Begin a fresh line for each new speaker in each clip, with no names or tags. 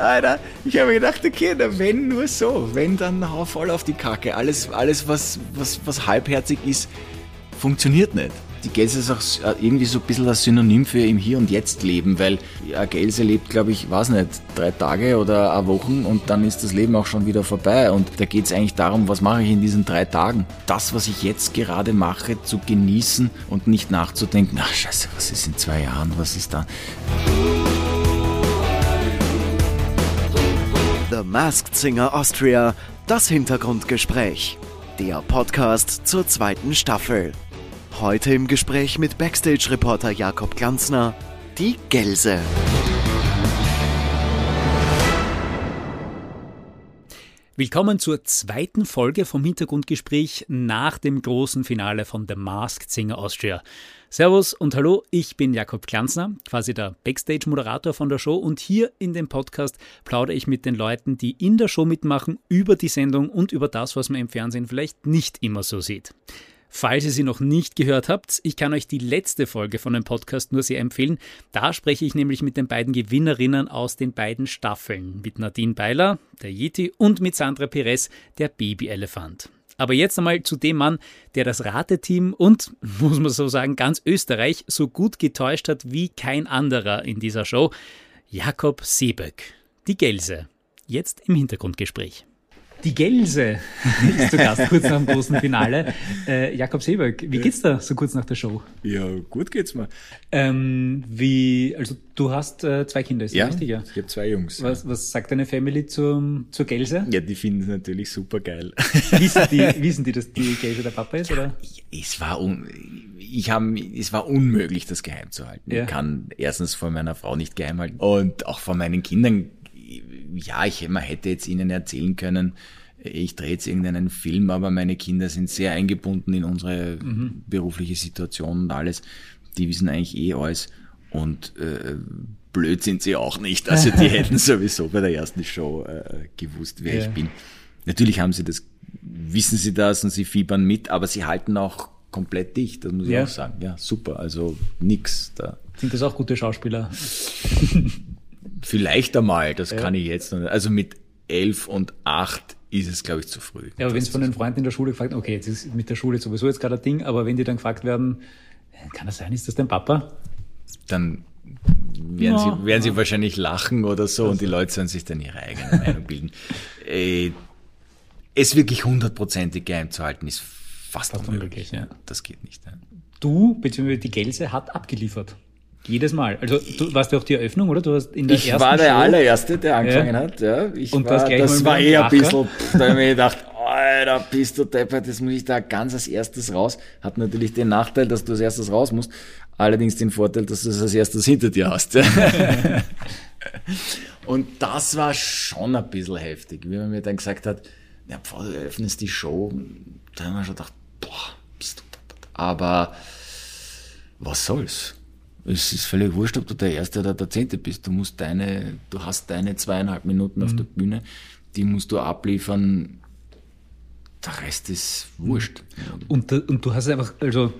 Alter, ich habe gedacht, okay, na, wenn nur so, wenn dann hau voll auf die Kacke. Alles, alles was, was, was halbherzig ist, funktioniert nicht. Die Gelse ist auch äh, irgendwie so ein bisschen das Synonym für im Hier und Jetzt leben, weil eine Gelse lebt, glaube ich, weiß nicht, drei Tage oder eine Woche und dann ist das Leben auch schon wieder vorbei. Und da geht es eigentlich darum, was mache ich in diesen drei Tagen? Das, was ich jetzt gerade mache, zu genießen und nicht nachzudenken, ach scheiße, was ist in zwei Jahren, was ist da?
The Masked Singer Austria, das Hintergrundgespräch. Der Podcast zur zweiten Staffel. Heute im Gespräch mit Backstage-Reporter Jakob Glanzner, die Gelse.
Willkommen zur zweiten Folge vom Hintergrundgespräch nach dem großen Finale von The Masked Singer Austria. Servus und hallo, ich bin Jakob Glanzner, quasi der Backstage-Moderator von der Show und hier in dem Podcast plaudere ich mit den Leuten, die in der Show mitmachen, über die Sendung und über das, was man im Fernsehen vielleicht nicht immer so sieht. Falls ihr sie noch nicht gehört habt, ich kann euch die letzte Folge von dem Podcast nur sehr empfehlen. Da spreche ich nämlich mit den beiden Gewinnerinnen aus den beiden Staffeln. Mit Nadine Beiler, der Yeti, und mit Sandra Perez, der Babyelefant. Aber jetzt einmal zu dem Mann, der das Rateteam und, muss man so sagen, ganz Österreich so gut getäuscht hat wie kein anderer in dieser Show. Jakob Seeböck. Die Gelse. Jetzt im Hintergrundgespräch. Die Gelse ist zu Gast kurz nach dem großen Finale. Äh, Jakob Seeberg, wie geht's da so kurz nach der Show?
Ja, gut geht's mir.
Ähm, wie, also du hast äh, zwei Kinder, ist
ja,
das richtig? Ja,
ich habe zwei Jungs.
Was, was sagt deine Family zum, zur Gelse?
Ja, die finden es natürlich super geil.
Wissen die, wissen die, dass die Gelse der Papa ist, oder?
Es war, un, ich hab, es war unmöglich, das geheim zu halten.
Ja.
Ich kann erstens von meiner Frau nicht geheim halten und auch von meinen Kindern ja, ich man hätte jetzt ihnen erzählen können, ich drehe jetzt irgendeinen Film, aber meine Kinder sind sehr eingebunden in unsere
Mhm.
berufliche Situation und alles. Die wissen eigentlich eh alles. Und äh, blöd sind sie auch nicht. Also die hätten sowieso bei der ersten Show äh, gewusst, wer
Ja.
ich bin. Natürlich haben sie das, wissen sie das und sie fiebern mit, aber sie halten auch komplett dicht, das muss ich
Ja.
auch sagen. Ja, super. Also nix da.
Sind das auch gute Schauspieler?
Vielleicht einmal, das kann ich jetzt noch nicht. Also mit elf und acht ist es, glaube ich, zu früh.
Ja, aber wenn es von den Freunden in der Schule gefragt okay, jetzt ist mit der Schule sowieso jetzt gerade ein Ding, aber wenn die dann gefragt werden, äh, kann das sein, ist das dein Papa?
dann werden,
Ja.
sie, werden sie wahrscheinlich lachen oder so und die Leute sollen sich dann ihre eigene Meinung bilden. Äh, es wirklich hundertprozentig geheim zu halten, ist fast,
Fast
unmöglich.
unmöglich, ja.
Das geht nicht. Ja.
Du, beziehungsweise die Gelse, hat abgeliefert. Jedes Mal. Also du warst ja auch die Eröffnung, oder? Du hast in der
Ich
ersten
war der
Show,
allererste, der angefangen
Ja.
hat. Ja. Ich
Und
war,
das
das war eher ein bisschen, da habe ich mir gedacht, Alter, bist du deppert, das muss ich da ganz als erstes raus. Hat natürlich den Nachteil, dass du als erstes raus musst. Allerdings den Vorteil, dass du es als erstes hinter dir hast. Und das war schon ein bisschen heftig, wie man mir dann gesagt hat, ja, Pfau, du öffnest die Show. Da haben wir schon gedacht, boah, bist du deppert. Aber was soll's? Es ist völlig wurscht, ob du der Erste oder der Zehnte bist. Du musst deine, du hast deine zweieinhalb Minuten auf der Bühne, die musst du abliefern. Der Rest ist wurscht.
Und, da- und du hast es einfach, also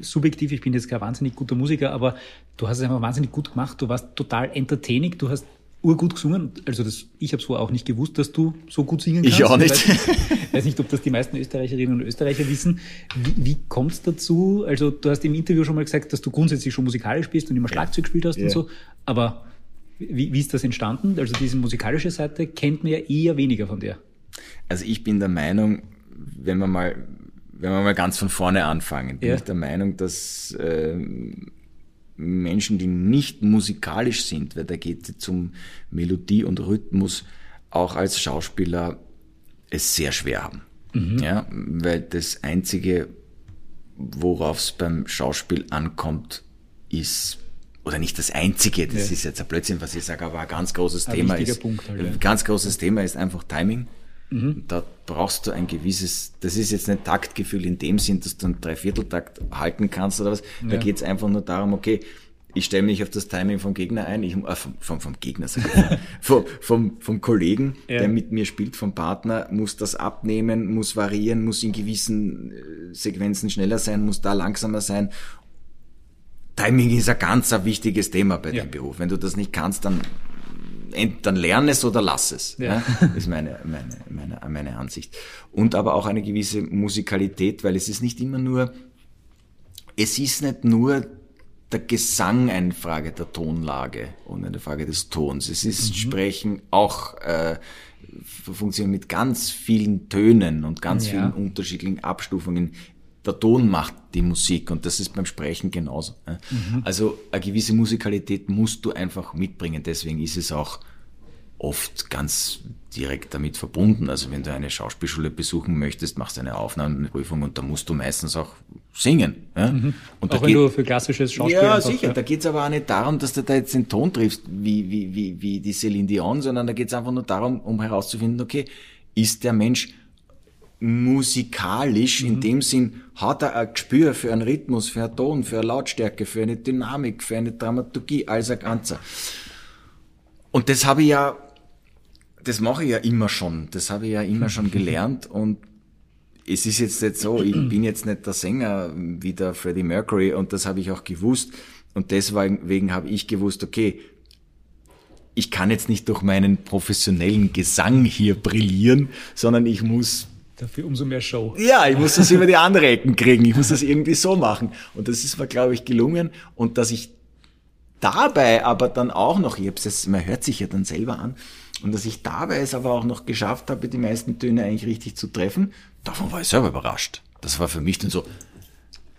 subjektiv, ich bin jetzt kein wahnsinnig guter Musiker, aber du hast es einfach wahnsinnig gut gemacht. Du warst total entertaining, du hast urgut gesungen. Also das, ich habe es vorher auch nicht gewusst, dass du so gut singen kannst.
Ich auch nicht.
weiß, weiß nicht, ob das die meisten Österreicherinnen und Österreicher wissen. Wie, wie kommt es dazu? Also du hast im Interview schon mal gesagt, dass du grundsätzlich schon musikalisch bist und immer Schlagzeug gespielt hast
Ja.
und so. Aber wie, wie ist das entstanden? Also diese musikalische Seite kennt man ja eher weniger von dir.
Also ich bin der Meinung, wenn wir mal, wenn wir mal ganz von vorne anfangen, bin
Ja.
ich der Meinung, dass äh, Menschen, die nicht musikalisch sind, weil da geht es um Melodie und Rhythmus, auch als Schauspieler es sehr schwer haben. Ja, weil das einzige, worauf es beim Schauspiel ankommt, ist oder nicht das einzige, das
Ja.
ist jetzt ein Blödsinn, was ich sage, aber ein ganz großes
Ein
Thema ist.
Punkt halt, ja.
Ein ganz großes Thema ist einfach Timing. Da brauchst du ein gewisses, das ist jetzt nicht Taktgefühl in dem Sinn, dass du einen Dreivierteltakt halten kannst oder was. Da
Ja.
geht es einfach nur darum, okay, ich stelle mich auf das Timing vom Gegner ein, ich, äh, vom, vom, vom Gegner, sag ich, vom, vom, vom Kollegen,
Ja.
der mit mir spielt, vom Partner, muss das abnehmen, muss variieren, muss in gewissen äh, Sequenzen schneller sein, muss da langsamer sein. Timing ist ein ganz ein wichtiges Thema bei
Ja.
dem Beruf. Wenn du das nicht kannst, dann dann lern es oder lass es. Ja. ja. Das ist meine, meine, meine, meine Ansicht. Und aber auch eine gewisse Musikalität, weil es ist nicht immer nur, es ist nicht nur der Gesang eine Frage der Tonlage und eine Frage des Tons. Es ist mhm. Sprechen auch äh, funktioniert mit ganz vielen Tönen und ganz ja. vielen unterschiedlichen Abstufungen. Der Ton macht die Musik und das ist beim Sprechen genauso. Mhm. Also eine gewisse Musikalität musst du einfach mitbringen. Deswegen ist es auch oft ganz direkt damit verbunden. Also wenn du eine Schauspielschule besuchen möchtest, machst du eine Aufnahmeprüfung und da musst du meistens auch singen. Ja?
Mhm. Und auch wenn du für klassisches Schauspiel
Ja, sicher. Ja. Da geht's aber auch nicht darum, dass du da jetzt den Ton triffst, wie, wie, wie, wie die Celine Dion, sondern da geht's einfach nur darum, um herauszufinden, okay, ist der Mensch musikalisch, mhm. in dem Sinn, hat er ein Gespür für einen Rhythmus, für einen Ton, für eine Lautstärke, für eine Dynamik, für eine Dramaturgie als ein Ganzer. Und das habe ich ja das mache ich ja immer schon. Das habe ich ja immer schon gelernt und es ist jetzt nicht so, ich bin jetzt nicht der Sänger wie der Freddie Mercury und das habe ich auch gewusst und deswegen habe ich gewusst, okay, ich kann jetzt nicht durch meinen professionellen Gesang hier brillieren, sondern ich muss
Dafür umso mehr Show.
Ja, ich muss das über die andere Ecken kriegen. Ich muss das irgendwie so machen. Und das ist mir, glaube ich, gelungen. Und dass ich dabei aber dann auch noch, ich hab's jetzt, man hört sich ja dann selber an, und dass ich dabei es aber auch noch geschafft habe, die meisten Töne eigentlich richtig zu treffen, davon war ich selber überrascht. Das war für mich dann so,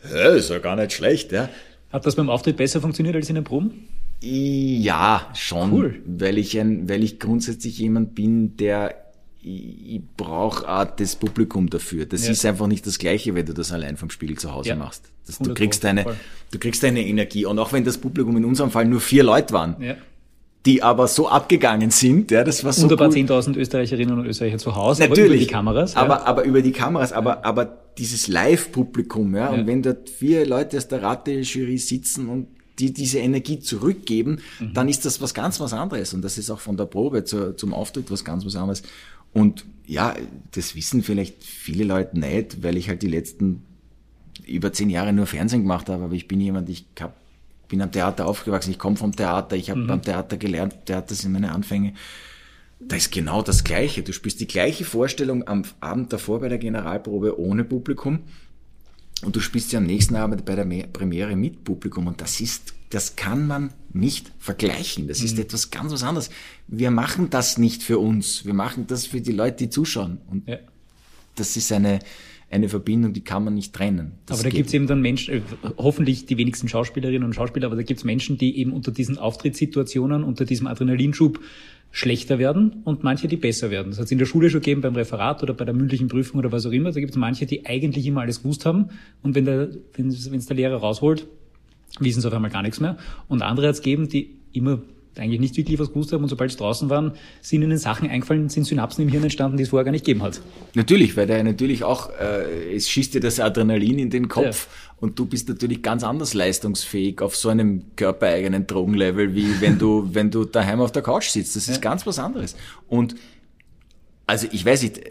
hä, ist ja gar nicht schlecht, ja.
Hat das beim Auftritt besser funktioniert als in den Proben?
Ja, schon. Cool. Weil ich ein, weil ich grundsätzlich jemand bin, der ich, ich brauche auch das Publikum dafür. Das ja. ist einfach nicht das Gleiche, wenn du das allein vom Spiegel zu Hause ja. machst. Das, du kriegst deine, du kriegst deine Energie. Und auch wenn das Publikum in unserem Fall nur vier Leute waren, ja die aber so abgegangen sind. Ja, das war so
Und ein paar 10.000 Österreicherinnen und Österreicher zu Hause,
Natürlich,
aber über
die Kameras. Aber, aber über die Kameras, aber, aber dieses Live-Publikum, ja, ja, und wenn dort vier Leute aus der Rate-Jury sitzen und die diese Energie zurückgeben, mhm. dann ist das was ganz was anderes. Und das ist auch von der Probe zu, zum Auftritt was ganz was anderes. Und ja, das wissen vielleicht viele Leute nicht, weil ich halt die letzten über zehn Jahre nur Fernsehen gemacht habe, aber ich bin jemand, ich habe bin am Theater aufgewachsen, ich komme vom Theater, ich habe mhm. beim Theater gelernt, Theater sind meine Anfänge. Da ist genau das Gleiche. Du spielst die gleiche Vorstellung am Abend davor bei der Generalprobe ohne Publikum und du spielst sie am nächsten Abend bei der Premiere mit Publikum und das ist, das kann man nicht vergleichen. Das ist mhm. etwas ganz was anderes. Wir machen das nicht für uns. Wir machen das für die Leute, die zuschauen. Und ja. das ist eine, eine Verbindung, die kann man nicht trennen.
Das aber da gibt es eben dann Menschen, äh, hoffentlich die wenigsten Schauspielerinnen und Schauspieler, aber da gibt es Menschen, die eben unter diesen Auftrittssituationen, unter diesem Adrenalinschub schlechter werden und manche, die besser werden. Das hat es in der Schule schon gegeben, beim Referat oder bei der mündlichen Prüfung oder was auch immer. Da gibt es manche, die eigentlich immer alles gewusst haben und wenn der, wenn es der Lehrer rausholt, wissen sie auf einmal gar nichts mehr. Und andere hat es gegeben, die immer eigentlich nicht wirklich was gewusst haben und sobald sie draußen waren, sind ihnen Sachen eingefallen, sind Synapsen im Hirn entstanden, die es vorher gar nicht gegeben hat.
Natürlich, weil der natürlich auch, äh, es schießt dir das Adrenalin in den Kopf ja. und du bist natürlich ganz anders leistungsfähig auf so einem körpereigenen Drogenlevel, wie wenn du, wenn du daheim auf der Couch sitzt. Das ist ja. ganz was anderes. Und also ich weiß nicht,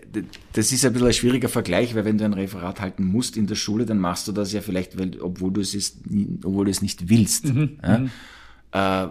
das ist ein bisschen ein schwieriger Vergleich, weil wenn du ein Referat halten musst in der Schule, dann machst du das ja vielleicht, weil, obwohl du es ist, obwohl du es nicht willst. Mhm, ja? Mhm. Äh,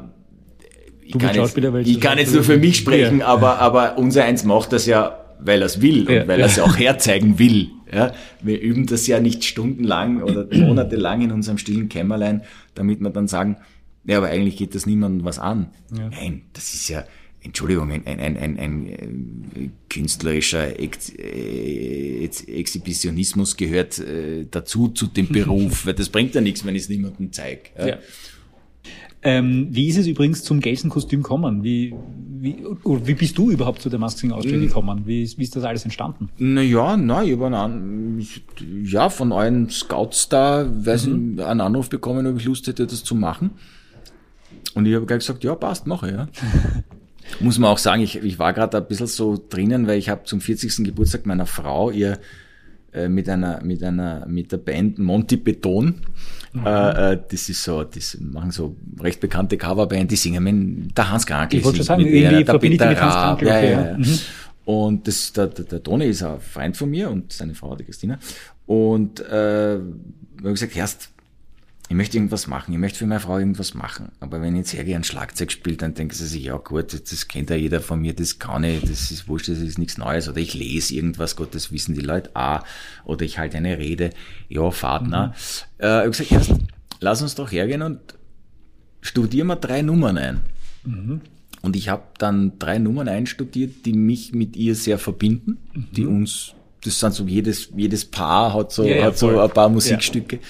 ich kann, jetzt, ich kann jetzt nur für mich sprechen, ja. aber, aber unser Eins macht das ja, weil er es will und ja, weil er es auch herzeigen will. Ja, wir üben das ja nicht stundenlang oder monatelang in unserem stillen Kämmerlein, damit wir dann sagen, ja, aber eigentlich geht das niemandem was an. Ja. Nein, das ist ja, Entschuldigung, ein, ein, ein, ein, äh, künstlerischer Ex, äh, Exhibitionismus gehört äh, dazu, zu dem Beruf, weil das bringt ja nichts, wenn ich es niemandem zeige. Ja. ja.
Ähm, wie ist es übrigens zum Gelsenkostüm gekommen? Wie, wie, wie bist du überhaupt zu der Masking Austria hm. gekommen? Wie, wie ist das alles entstanden?
Naja, na, ich habe einen, ja, von allen Scouts da, weiß mhm. ich, einen Anruf bekommen, ob ich Lust hätte, das zu machen. Und ich habe gleich gesagt, ja, passt, mache, ja. Muss man auch sagen, ich, ich war gerade ein bisschen so drinnen, weil ich habe zum 40. Geburtstag meiner Frau ihr äh, mit einer, mit einer, mit der Band Monty Beton. Mhm. Äh, äh, das ist so, das machen so recht bekannte Coverband, die singen mit der Hans Krankel.
Ich wollte schon sagen, irgendwie
der Peter mit Hans Krankel. Ja, ja, ja. Mhm. Und das, der, der, der Toni ist ein Freund von mir und seine Frau, die Christina. Und äh, wir haben gesagt, erst, ich möchte irgendwas machen, ich möchte für meine Frau irgendwas machen. Aber wenn ich jetzt hergehe ein Schlagzeug spielt, dann denken sie sich, ja gut, das kennt ja jeder von mir, das kann ich, das ist wurscht, das ist nichts Neues. Oder ich lese irgendwas, Gott, das wissen die Leute auch. Oder ich halte eine Rede, ja, Vater. Mhm. Äh, ich habe gesagt, erst, lass uns doch hergehen und studieren wir drei Nummern ein. Mhm. Und ich habe dann drei Nummern einstudiert, die mich mit ihr sehr verbinden, mhm. die uns, das sind so jedes, jedes Paar hat so, ja, hat so ein paar Musikstücke. Ja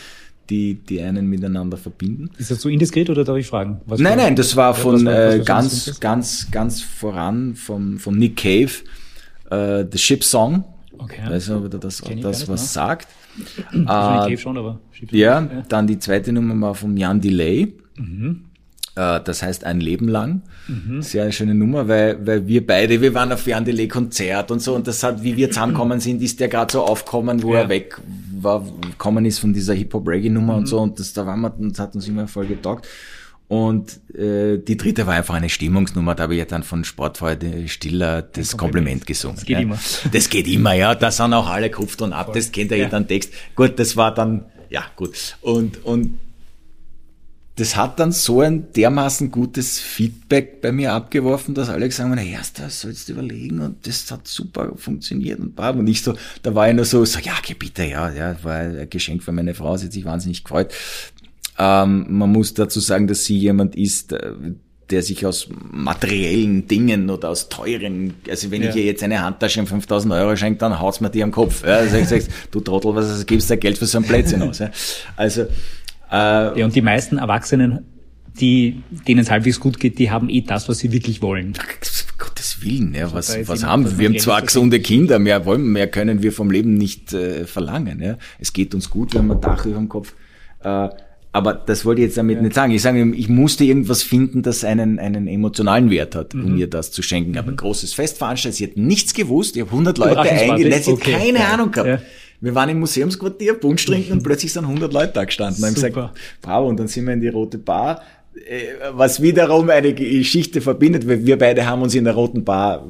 die, die einen miteinander verbinden.
Ist das so indiskret oder darf ich fragen?
Was nein, nein, das war von äh, ganz, ganz, ganz voran vom, von Nick Cave, äh, The Ship Song. Okay. Weiß nicht, ob er das, das, das was genau. sagt.
äh, schon, aber
Ship ja, ja, dann die zweite Nummer war von Jan Delay. Mhm. Äh, das heißt ein Leben lang. Mhm. Sehr schöne Nummer, weil, weil wir beide, wir waren auf Jan Delay Konzert und so und das hat, wie wir zusammengekommen sind, ist der gerade so aufgekommen, wo ja. er weg war, gekommen ist von dieser Hip-Hop-Reggae-Nummer mhm. und so und das, da waren wir, das hat uns immer voll getaugt. Und äh, die dritte war einfach eine Stimmungsnummer, da habe ich ja dann von Sportfreude Stiller das Kompliment gesungen. Das geht ja. immer. Das geht immer, ja. Da sind auch alle Kupft und ab, voll. das kennt ja jeder Text. Gut, das war dann, ja, gut. Und, und das hat dann so ein dermaßen gutes Feedback bei mir abgeworfen, dass alle gesagt haben, na erst das sollst du überlegen und das hat super funktioniert und bam. Und ich so, da war ich nur so, so ja, okay, bitte, ja, ja, war ein Geschenk für meine Frau, sie hat sich wahnsinnig gefreut. Ähm, man muss dazu sagen, dass sie jemand ist, äh, der sich aus materiellen Dingen oder aus teuren, also wenn ja. ich ihr jetzt eine Handtasche um 5000 Euro schenke, dann haut's mir die am Kopf. Ja, also ich sag, du Trottel, was gibst du Geld für so ein Plätzchen aus? Ja. Also,
äh, ja, und die meisten Erwachsenen, die, denen es halbwegs gut geht, die haben eh das, was sie wirklich wollen.
Gottes Willen, ja, was, also was haben wir? Wir haben zwar gesunde Kinder, mehr wollen, mehr können wir vom Leben nicht äh, verlangen. Ja. Es geht uns gut, wir haben ein Dach über dem Kopf. Äh, aber das wollte ich jetzt damit ja. nicht sagen. Ich sage, ich musste irgendwas finden, das einen, einen emotionalen Wert hat, um mhm. mir das zu schenken. Aber ein großes Fest veranstaltet, sie hat nichts gewusst, ich habe 100 Leute eingeladen, sie okay. hat keine ja. Ahnung gehabt. Ja. Wir waren im Museumsquartier, Punsch trinken und plötzlich sind 100 Leute da gestanden. Und haben gesagt, bravo, und dann sind wir in die Rote Bar, äh, was wiederum eine Geschichte verbindet. Wir beide haben uns in der Roten Bar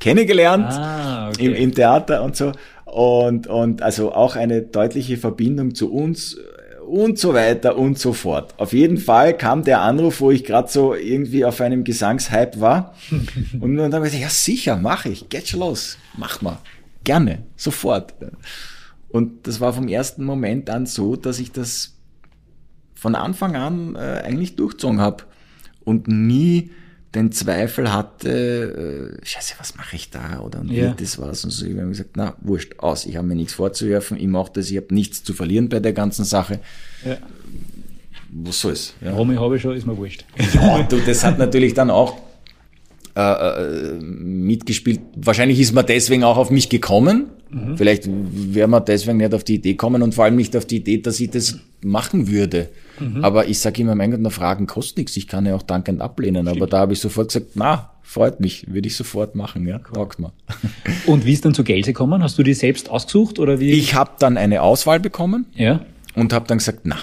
kennengelernt, ah, okay. im, im Theater und so. Und, und also auch eine deutliche Verbindung zu uns und so weiter und so fort. Auf jeden Fall kam der Anruf, wo ich gerade so irgendwie auf einem Gesangshype war. und dann habe ich gesagt, ja sicher, mache ich, geht schon los, mach mal. Gerne, sofort. Und das war vom ersten Moment an so, dass ich das von Anfang an äh, eigentlich durchzogen habe und nie den Zweifel hatte, äh, scheiße, was mache ich da oder und ja. das war's und so. Ich habe gesagt, na, wurscht, aus, ich habe mir nichts vorzuwerfen, ich mache das, ich habe nichts zu verlieren bei der ganzen Sache. Ja. Was soll's?
Ja. Warum ich habe schon, ist mir wurscht.
Ja, du, das hat natürlich dann auch äh, äh, mitgespielt. Wahrscheinlich ist man deswegen auch auf mich gekommen. Mhm. Vielleicht wäre man deswegen nicht auf die Idee kommen und vor allem nicht auf die Idee, dass ich das machen würde. Mhm. Aber ich sage immer, mein Gott, na, Fragen kostet nichts. Ich kann ja auch dankend ablehnen. Stimmt. Aber da habe ich sofort gesagt, na, freut mich, würde ich sofort machen, ja, cool. taugt mal.
Und wie ist dann zu Geld gekommen? Hast du die selbst ausgesucht oder wie?
Ich habe dann eine Auswahl bekommen ja. und habe dann gesagt, na,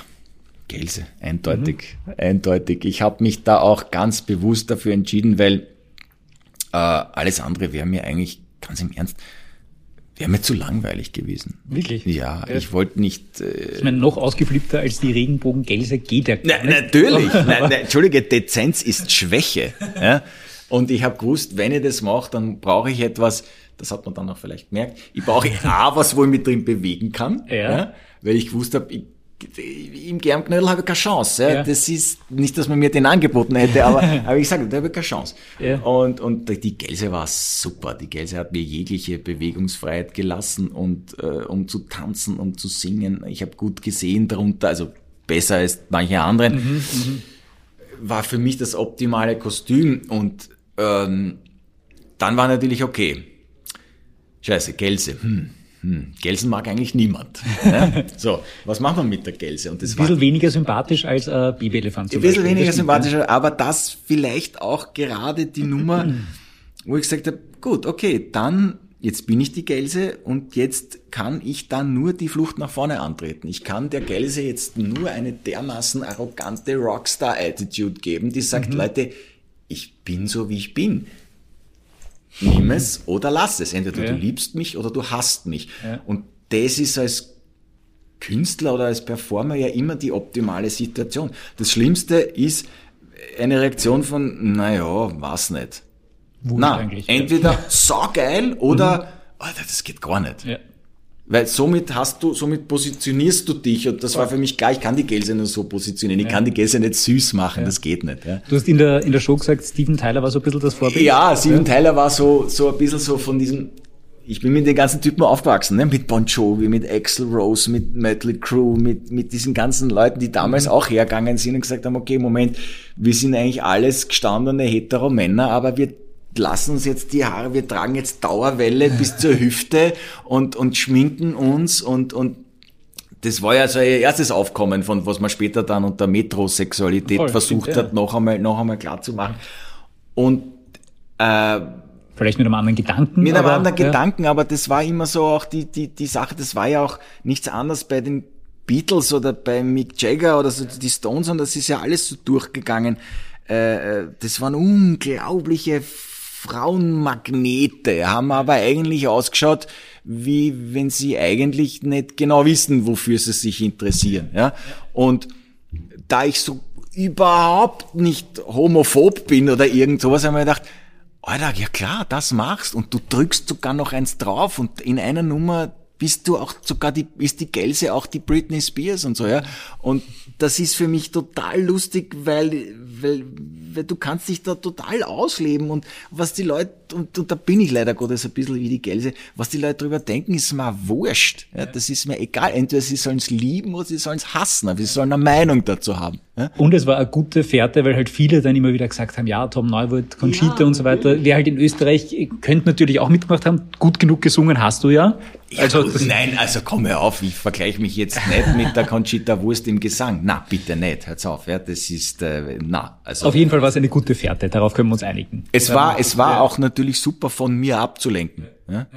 Gelse, eindeutig, mhm. eindeutig. Ich habe mich da auch ganz bewusst dafür entschieden, weil äh, alles andere wäre mir eigentlich, ganz im Ernst, wäre mir zu langweilig gewesen.
Wirklich?
Ja, ja. ich wollte nicht.
Äh, ich meine, noch ausgeflippter als die Regenbogengelse geht ja
gar Na, Natürlich. nein, nein, Entschuldige, Dezenz ist Schwäche. Ja? Und ich habe gewusst, wenn ich das mache, dann brauche ich etwas, das hat man dann auch vielleicht gemerkt, ich brauche A, was, wo ich mich drin bewegen kann. Ja. ja? Weil ich gewusst habe, ich im Germknödel habe ich keine Chance. Ja. ja. Das ist nicht, dass man mir den angeboten hätte, aber, aber ich sage, da habe ich keine Chance. Ja. Und, und die Gelse war super. Die Gelse hat mir jegliche Bewegungsfreiheit gelassen und äh, um zu tanzen, um zu singen. Ich habe gut gesehen darunter, also besser als manche anderen. Mhm, mhm, war für mich das optimale Kostüm und ähm, dann war natürlich okay. Scheiße, Gelse. Hm hm, Gelsen mag eigentlich niemand. Ne? So, was machen wir mit der Gelse?
Und das ein bisschen war, weniger sympathisch als ein Babyelefant.
Ein bisschen weniger sympathisch, aber das vielleicht auch gerade die Nummer, wo ich gesagt habe, gut, okay, dann jetzt bin ich die Gelse und jetzt kann ich dann nur die Flucht nach vorne antreten. Ich kann der Gelse jetzt nur eine dermaßen arrogante Rockstar-Attitude geben, die sagt, mhm. Leute, ich bin so, wie ich bin nimm es oder lass es. Entweder ja. du liebst mich oder du hasst mich. Ja. Und das ist als Künstler oder als Performer ja immer die optimale Situation. Das Schlimmste ist eine Reaktion von, naja, was nicht.
Wurscht
Na, entweder saugeil oder, Alter, das geht gar nicht.
Ja.
Weil somit hast du, somit positionierst du dich und das war für mich klar, ich kann die Gelse nur so positionieren. Ich kann die Gelse nicht süß machen, das geht nicht. Ja.
Du hast in der, in der Show gesagt, Steven Tyler war so ein bisschen das Vorbild.
Ja, Steven Tyler war so, so ein bisschen so von diesem, ich bin mit den ganzen Typen aufgewachsen, ne? mit Bon Jovi, mit Axel Rose, mit Mötley Crue, mit, mit diesen ganzen Leuten, die damals auch hergegangen sind und gesagt haben, okay, Moment, wir sind eigentlich alles gestandene hetero Männer, aber wir lassen uns jetzt die Haare, wir tragen jetzt Dauerwelle bis zur Hüfte und, und schminken uns und, und das war ja so ihr erstes Aufkommen von was man später dann unter Metrosexualität
Voll,
versucht
stimmt, ja.
hat, noch einmal, noch einmal klar zu machen. Und äh,
Vielleicht mit einem anderen Gedanken.
mit einem
aber,
anderen
ja.
Gedanken, aber das war immer so auch die, die, die Sache, das war ja auch nichts anderes bei den Beatles oder bei Mick Jagger oder so die Stones und das ist ja alles so durchgegangen. Äh, äh, das waren unglaubliche Frauenmagnete, haben aber eigentlich ausgeschaut, wie wenn sie eigentlich nicht genau wissen, wofür sie sich interessieren. Ja? Und da ich so überhaupt nicht homophob bin oder irgend sowas, habe ich mir gedacht, Alter, ja klar, das machst und du drückst sogar noch eins drauf und in einer Nummer bist du auch sogar die, ist die Gelse auch die Britney Spears und so, ja. Und das ist für mich total lustig, weil, weil du kannst dich da total ausleben und was die Leute, und, und da bin ich leider Gottes ein bisschen wie die Gelse, was die Leute drüber denken, ist mir wurscht. Ja, das ist mir egal. Entweder sie sollen es lieben oder sie sollen es hassen, aber sie sollen eine Meinung dazu haben. Ja?
Und es war eine gute Fährte, weil halt viele dann immer wieder gesagt haben, ja, Tom Neuwirth, Conchita
Ja,
und so weiter. Wer halt in Österreich könnte natürlich auch mitgemacht haben. Gut genug gesungen hast du ja.
Ja,
also,
gut, nein, also komm hör auf, ich vergleiche mich jetzt nicht mit der Conchita Wurst im Gesang. Na, bitte nicht, hört's auf, ja, das ist, äh, na, also.
auf jeden Fall war es eine gute Fährte, darauf können wir uns einigen.
Es war, es war auch natürlich super von mir abzulenken, ja?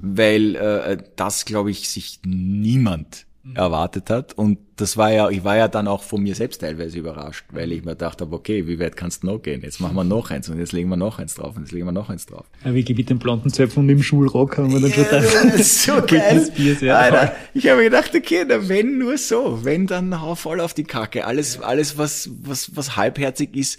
weil äh, das, glaube ich, sich niemand erwartet hat und das war ja, ich war ja dann auch von mir selbst teilweise überrascht, weil ich mir gedacht habe, okay, wie weit kannst du noch gehen? Jetzt machen wir noch eins und jetzt legen wir noch eins drauf und jetzt legen wir noch eins drauf.
Ja, wirklich mit den blonden Zöpfen und mit dem Schulrock haben wir dann schon
Ja,
gedacht.
das ist so geil.
Spears, ja.
Alter, ich habe gedacht, okay, na, wenn nur so, wenn dann hau voll auf die Kacke. Alles, alles was, was, was halbherzig ist,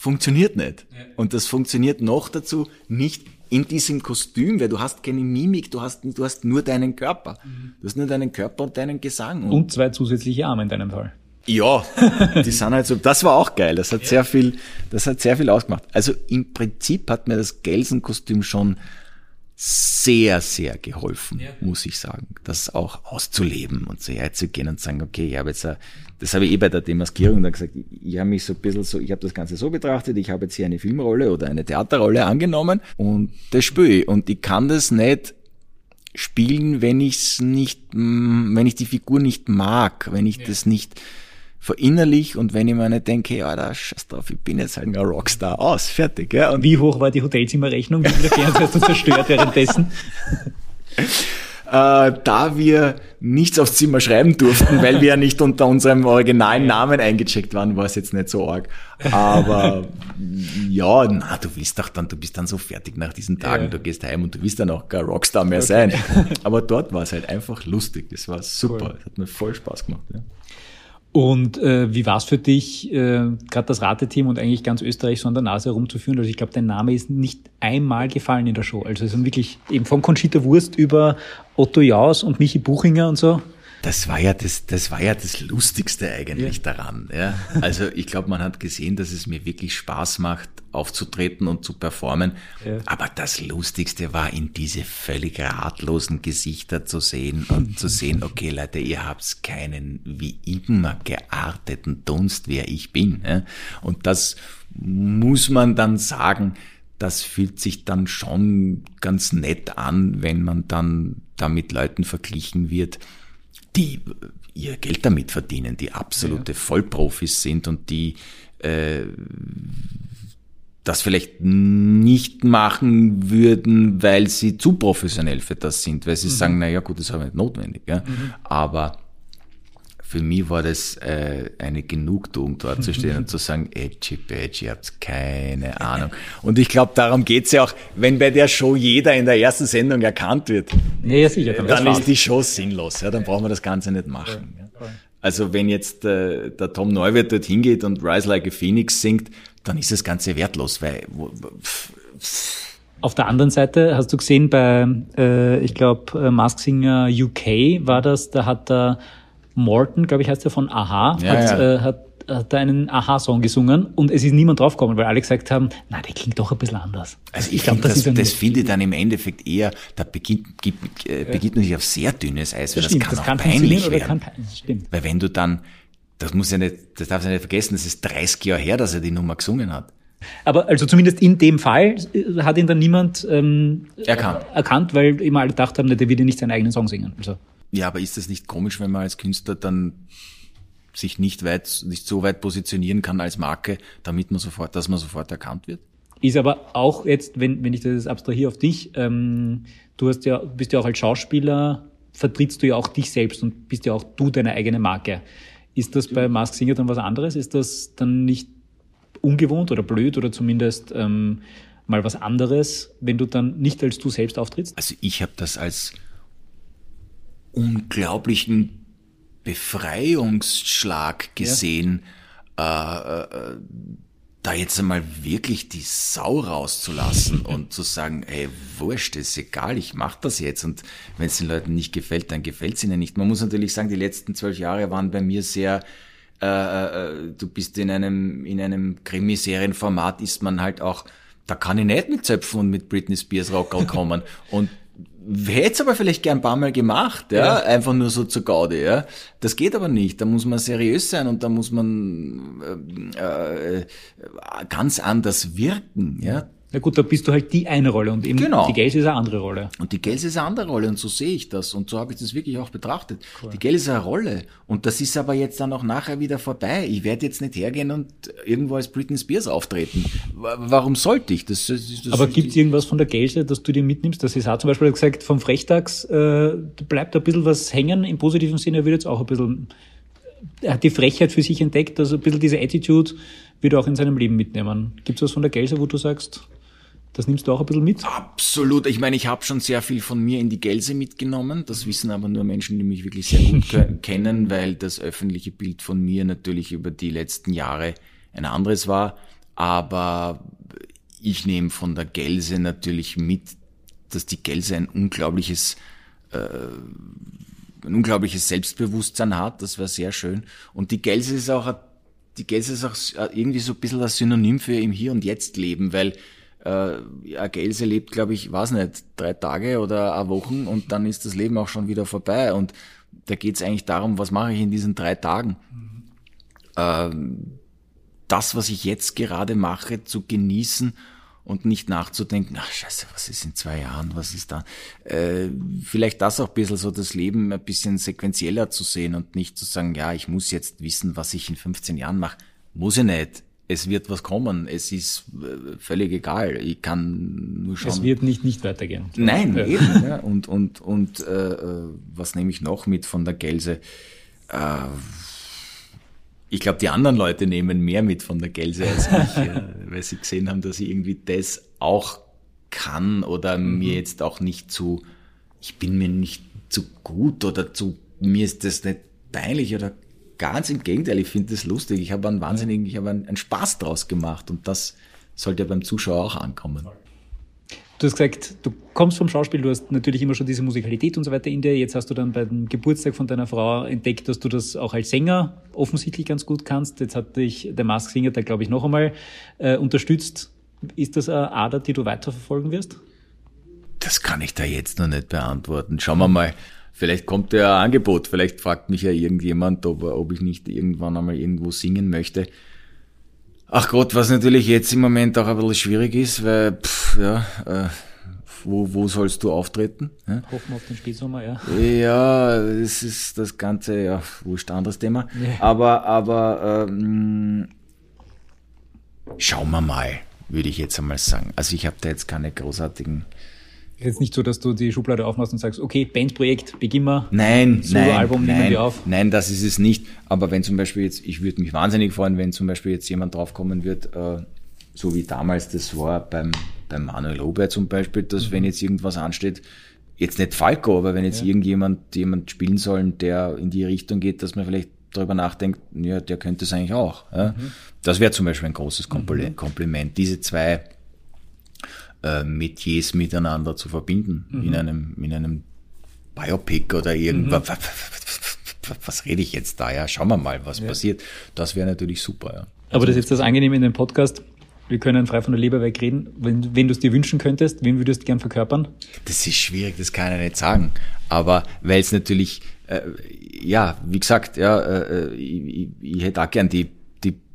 funktioniert nicht. Und das funktioniert noch dazu nicht in diesem Kostüm, weil du hast keine Mimik, du hast, du hast nur deinen Körper. Du hast nur deinen Körper und deinen Gesang. Und
Und zwei zusätzliche Arme in deinem Fall.
ja, die sind halt so, das war auch geil. Das hat sehr viel, das hat sehr viel ausgemacht. Also im Prinzip hat mir das Gelsenkostüm schon sehr, sehr geholfen, muss ich sagen, das auch auszuleben und so herzugehen und sagen, okay, ich habe jetzt, das habe ich eh bei der Demaskierung dann gesagt, ich, ich habe mich so ein bisschen so, ich habe das Ganze so betrachtet, ich habe jetzt hier eine Filmrolle oder eine Theaterrolle angenommen und das spüre ich und ich kann das nicht spielen, wenn ich es nicht, wenn ich die Figur nicht mag, wenn ich das nicht verinnerlich und wenn ich mir nicht denke, ja, da scheiß drauf, ich bin jetzt halt ein Rockstar, aus, fertig, ja. Und
Wie hoch war die Hotelzimmerrechnung? Wie viele Fernseher hast du zerstört währenddessen?
äh, da wir nichts aufs Zimmer schreiben durften, weil wir ja nicht unter unserem originalen Namen eingecheckt waren, war es jetzt nicht so arg. Aber ja, na, du willst doch dann, du bist dann so fertig nach diesen Tagen,
Ja.
du gehst heim und du willst dann auch kein Rockstar mehr sein. Aber dort war es halt einfach lustig, das war super, das hat mir voll Spaß gemacht. Ja.
Und äh, wie war es für dich, äh, gerade das Rateteam und eigentlich ganz Österreich so an der Nase herumzuführen? Also ich glaube, dein Name ist nicht einmal gefallen in der Show. Also es sind wirklich eben von Conchita Wurst über Otto Jaus und Michi Buchinger und so.
Das war ja das, das war ja das Lustigste eigentlich daran. Ja. Also ich glaube, man hat gesehen, dass es mir wirklich Spaß macht, aufzutreten und zu performen.
Ja.
Aber das Lustigste war, in diese völlig ratlosen Gesichter zu sehen und zu sehen, okay Leute, ihr habt keinen wie immer gearteten Dunst, wer ich bin. Ja. Und das muss man dann sagen, das fühlt sich dann schon ganz nett an, wenn man dann da mit Leuten verglichen wird, die ihr Geld damit verdienen, die absolute Vollprofis sind und die äh, das vielleicht nicht machen würden, weil sie zu professionell für das sind, weil sie sagen, na ja gut, das ist aber nicht notwendig. Ja? Aber für mich war das äh, eine Genugtuung, dort zu stehen und zu sagen, Edgy Badgy, ihr habt keine Ahnung. Und ich glaube, darum geht's ja auch, wenn bei der Show jeder in der ersten Sendung erkannt wird,
nee, sicher,
dann, ist die Show sinnlos. Ja, dann brauchen wir das Ganze nicht machen. Ja. Also wenn jetzt äh, der Tom Neuwirth dort hingeht und Rise Like a Phoenix singt, dann ist das Ganze wertlos, weil pff,
pff, auf der anderen Seite hast du gesehen bei, äh, ich glaube, äh, Mask Singer UK war das, da hat der Morton, glaube ich, heißt er von Aha, ja, hat, ja. Äh, hat, hat einen Aha-Song gesungen und es ist niemand draufgekommen, weil alle gesagt haben, na, der klingt doch ein bisschen anders.
Also ich, glaube, das, das, das finde ich dann im Endeffekt eher, da beginnt, gibt, äh, beginnt man sich auf sehr dünnes Eis, weil das, das kann das auch kann peinlich werden. Kann, stimmt. Weil wenn du dann, das muss ja nicht, das darfst du nicht vergessen, das ist 30 Jahre her, dass er die Nummer gesungen hat.
Aber also zumindest in dem Fall äh, hat ihn dann niemand ähm, erkannt. erkannt, weil immer alle gedacht haben, der wird ja nicht seinen eigenen Song singen. Also.
Ja, aber ist das nicht komisch, wenn man als Künstler dann sich nicht weit, nicht so weit positionieren kann als Marke, damit man sofort, dass man sofort erkannt wird?
Ist aber auch jetzt, wenn, wenn ich das abstrahiere auf dich, ähm, du hast ja, bist ja auch als Schauspieler, vertrittst du ja auch dich selbst und bist ja auch du deine eigene Marke. Ist das bei Mask Singer dann was anderes? Ist das dann nicht ungewohnt oder blöd oder zumindest ähm, mal was anderes, wenn du dann nicht als du selbst auftrittst?
Also ich habe das als unglaublichen Befreiungsschlag gesehen, ja. äh, äh, da jetzt einmal wirklich die Sau rauszulassen und zu sagen, hey, wurscht, ist egal, ich mach das jetzt. Und wenn es den Leuten nicht gefällt, dann gefällt es ihnen nicht. Man muss natürlich sagen, die letzten zwölf Jahre waren bei mir sehr äh, äh, du bist in einem, in einem Krimiserienformat ist man halt auch, da kann ich nicht mit Zöpfen und mit Britney Spears Rockerl kommen. und hätte es aber vielleicht gern ein paar Mal gemacht, ja? ja, einfach nur so zur Gaude, ja. Das geht aber nicht. Da muss man seriös sein und da muss man äh, äh, ganz anders wirken, ja.
Na gut, da bist du halt die eine Rolle und eben genau. die Gelse ist eine andere Rolle.
Und die Gelse ist eine andere Rolle und so sehe ich das und so habe ich das wirklich auch betrachtet. Cool. Die Gelse ist eine Rolle und das ist aber jetzt dann auch nachher wieder vorbei. Ich werde jetzt nicht hergehen und irgendwo als Britney Spears auftreten. Warum sollte ich? Das, das,
das aber gibt es irgendwas von der Gelse, das du dir mitnimmst? Das ist auch zum Beispiel gesagt, vom Frechtags äh, bleibt ein bisschen was hängen. Im positiven Sinne er wird jetzt auch ein bisschen, er hat die Frechheit für sich entdeckt, also ein bisschen diese Attitude wird er auch in seinem Leben mitnehmen. Gibt es was von der Gelse, wo du sagst, das nimmst du auch ein bisschen mit?
Absolut. Ich meine, ich habe schon sehr viel von mir in die Gelse mitgenommen. Das wissen aber nur Menschen, die mich wirklich sehr gut kennen, weil das öffentliche Bild von mir natürlich über die letzten Jahre ein anderes war. Aber ich nehme von der Gelse natürlich mit, dass die Gelse ein unglaubliches, äh, ein unglaubliches Selbstbewusstsein hat. Das war sehr schön. Und die Gelse ist auch, die Gelse ist auch irgendwie so ein bisschen das Synonym für im Hier und Jetzt leben, weil äh, ja, Gelse lebt, glaube ich, weiß nicht, drei Tage oder eine Wochen und dann ist das Leben auch schon wieder vorbei. Und da geht es eigentlich darum, was mache ich in diesen drei Tagen? Mhm. Ähm, das, was ich jetzt gerade mache, zu genießen und nicht nachzudenken, ach scheiße, was ist in zwei Jahren, was ist da? Äh, vielleicht das auch ein bisschen so das Leben ein bisschen sequenzieller zu sehen und nicht zu sagen, ja, ich muss jetzt wissen, was ich in 15 Jahren mache. Muss ich nicht es wird was kommen. Es ist äh, völlig egal. Ich kann nur schauen.
Es wird nicht nicht weitergehen.
Nein, ja. eben. Ja. Und und und äh, äh, was nehme ich noch mit von der Gelse? Äh, ich glaube, die anderen Leute nehmen mehr mit von der Gelse als ich, ja, weil sie gesehen haben, dass ich irgendwie das auch kann oder mhm. mir jetzt auch nicht zu, ich bin mir nicht zu gut oder zu, mir ist das nicht peinlich oder Ganz im Gegenteil, ich finde das lustig. Ich habe einen wahnsinnigen, ich habe einen, einen Spaß draus gemacht und das sollte ja beim Zuschauer auch ankommen.
Du hast gesagt, du kommst vom Schauspiel, du hast natürlich immer schon diese Musikalität und so weiter in dir. Jetzt hast du dann beim Geburtstag von deiner Frau entdeckt, dass du das auch als Sänger offensichtlich ganz gut kannst. Jetzt hat dich der Mask Singer da, glaube ich, noch einmal äh, unterstützt. Ist das eine Ader, die du weiterverfolgen wirst?
Das kann ich da jetzt noch nicht beantworten. Schauen wir mal. Vielleicht kommt ja ein Angebot, vielleicht fragt mich ja irgendjemand, ob, ob ich nicht irgendwann einmal irgendwo singen möchte. Ach Gott, was natürlich jetzt im Moment auch ein bisschen schwierig ist, weil, pff, ja, äh, wo, wo sollst du auftreten?
Ja? Hoffen auf den Spätsommer, ja.
Ja, es ist das Ganze, ja, wurscht, anderes Thema. Ja. Aber, aber, ähm, schauen wir mal, würde ich jetzt einmal sagen. Also ich habe da jetzt keine großartigen
jetzt nicht so, dass du die Schublade aufmachst und sagst, okay, Bandprojekt, beginn mal.
Nein,
Soloalbum
nein,
nehmen
nein,
wir auf.
nein, das ist es nicht. Aber wenn zum Beispiel jetzt, ich würde mich wahnsinnig freuen, wenn zum Beispiel jetzt jemand draufkommen wird, äh, so wie damals das war beim, beim Manuel Ober zum Beispiel, dass
Mhm.
wenn jetzt irgendwas ansteht, jetzt nicht Falco, aber wenn jetzt irgendjemand jemand spielen soll, der in die Richtung geht, dass man vielleicht darüber nachdenkt, ja, der könnte es eigentlich auch. Ja?
Mhm.
Das wäre zum Beispiel ein großes Kompli- Kompliment. Diese zwei äh, Metiers miteinander zu verbinden
Mhm.
in einem in einem Biopic oder irgendwas. Was rede ich jetzt da? Ja, schauen wir mal, was passiert. Das wäre natürlich super. Ja.
Aber das ist jetzt das Angenehme in dem Podcast. Wir können frei von der Leber weg reden. Wenn, wenn du es dir wünschen könntest, wen würdest du gern verkörpern?
Das ist schwierig, das kann ich nicht sagen. Aber weil es natürlich, äh, ja, wie gesagt, ja, äh, ich, ich, ich hätte auch gern die,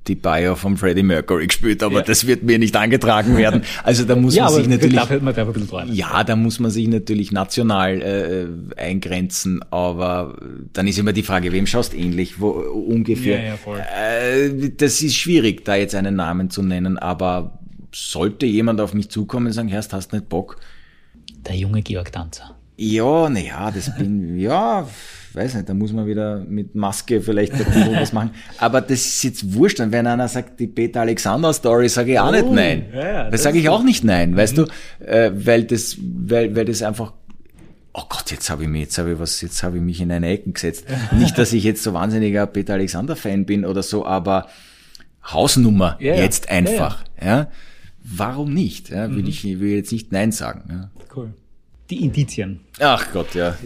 die, Bio von Freddie Mercury gespielt, aber
Ja.
das wird mir nicht angetragen werden. Also da muss
ja,
man sich natürlich.
man ein.
Ja, da muss man sich natürlich national äh, eingrenzen, aber dann ist immer die Frage, wem schaust ähnlich, wo ungefähr.
Ja.
Äh, das ist schwierig, da jetzt einen Namen zu nennen, aber sollte jemand auf mich zukommen und sagen, Herrst, hast nicht Bock?
Der junge Georg Danzer.
Ja, na ja, das bin, ja, weiß nicht, da muss man wieder mit Maske vielleicht was machen. Aber das ist jetzt wurscht. Und wenn einer sagt, die Peter Alexander Story, sage ich auch nicht nein.
ja, ja,
das sage ich auch nicht nein, weißt du, äh, weil das, weil, weil das einfach, oh Gott, jetzt habe ich mich, jetzt habe ich was, jetzt habe ich mich in eine Ecken gesetzt. nicht, dass ich jetzt so wahnsinniger Peter Alexander Fan bin oder so, aber Hausnummer
ja.
jetzt einfach, ja. Warum nicht? Ja, will ich will jetzt nicht nein sagen. Ja.
Cool. Die Indizien.
Ach Gott, ja.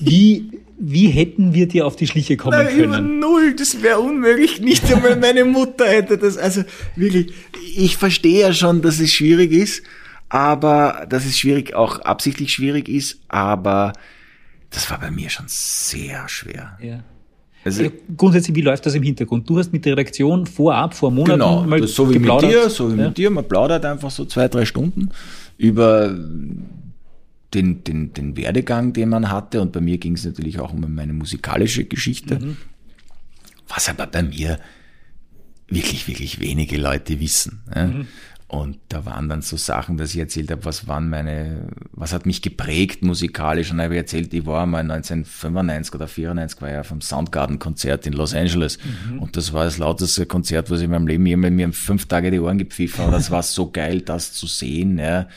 Wie, wie hätten wir dir auf die Schliche kommen
über
können?
null, das wäre unmöglich. Nicht einmal meine Mutter hätte das. Also wirklich, ich verstehe ja schon, dass es schwierig ist, aber dass es schwierig, auch absichtlich schwierig ist, aber das war bei mir schon sehr schwer.
Ja.
Also,
Also grundsätzlich, wie läuft das im Hintergrund? Du hast mit der Redaktion vorab, vor Monaten
genau,
mal
so wie
geplaudert.
mit dir, so wie
ja.
mit dir, man plaudert einfach so zwei, drei Stunden über den, den, den Werdegang, den man hatte. Und bei mir ging es natürlich auch um meine musikalische Geschichte.
Mhm.
Was aber bei mir wirklich, wirklich wenige Leute wissen. Ja.
Mhm.
Und da waren dann so Sachen, dass ich erzählt habe, was waren meine, was hat mich geprägt musikalisch. Und da habe ich erzählt, ich war mal 1995 oder 94 war ja vom Soundgarden-Konzert in Los Angeles.
Mhm.
Und das war das lauteste Konzert, was ich in meinem Leben jemals mir fünf Tage die Ohren gepfiffen. Und das war so geil, das zu sehen, ja,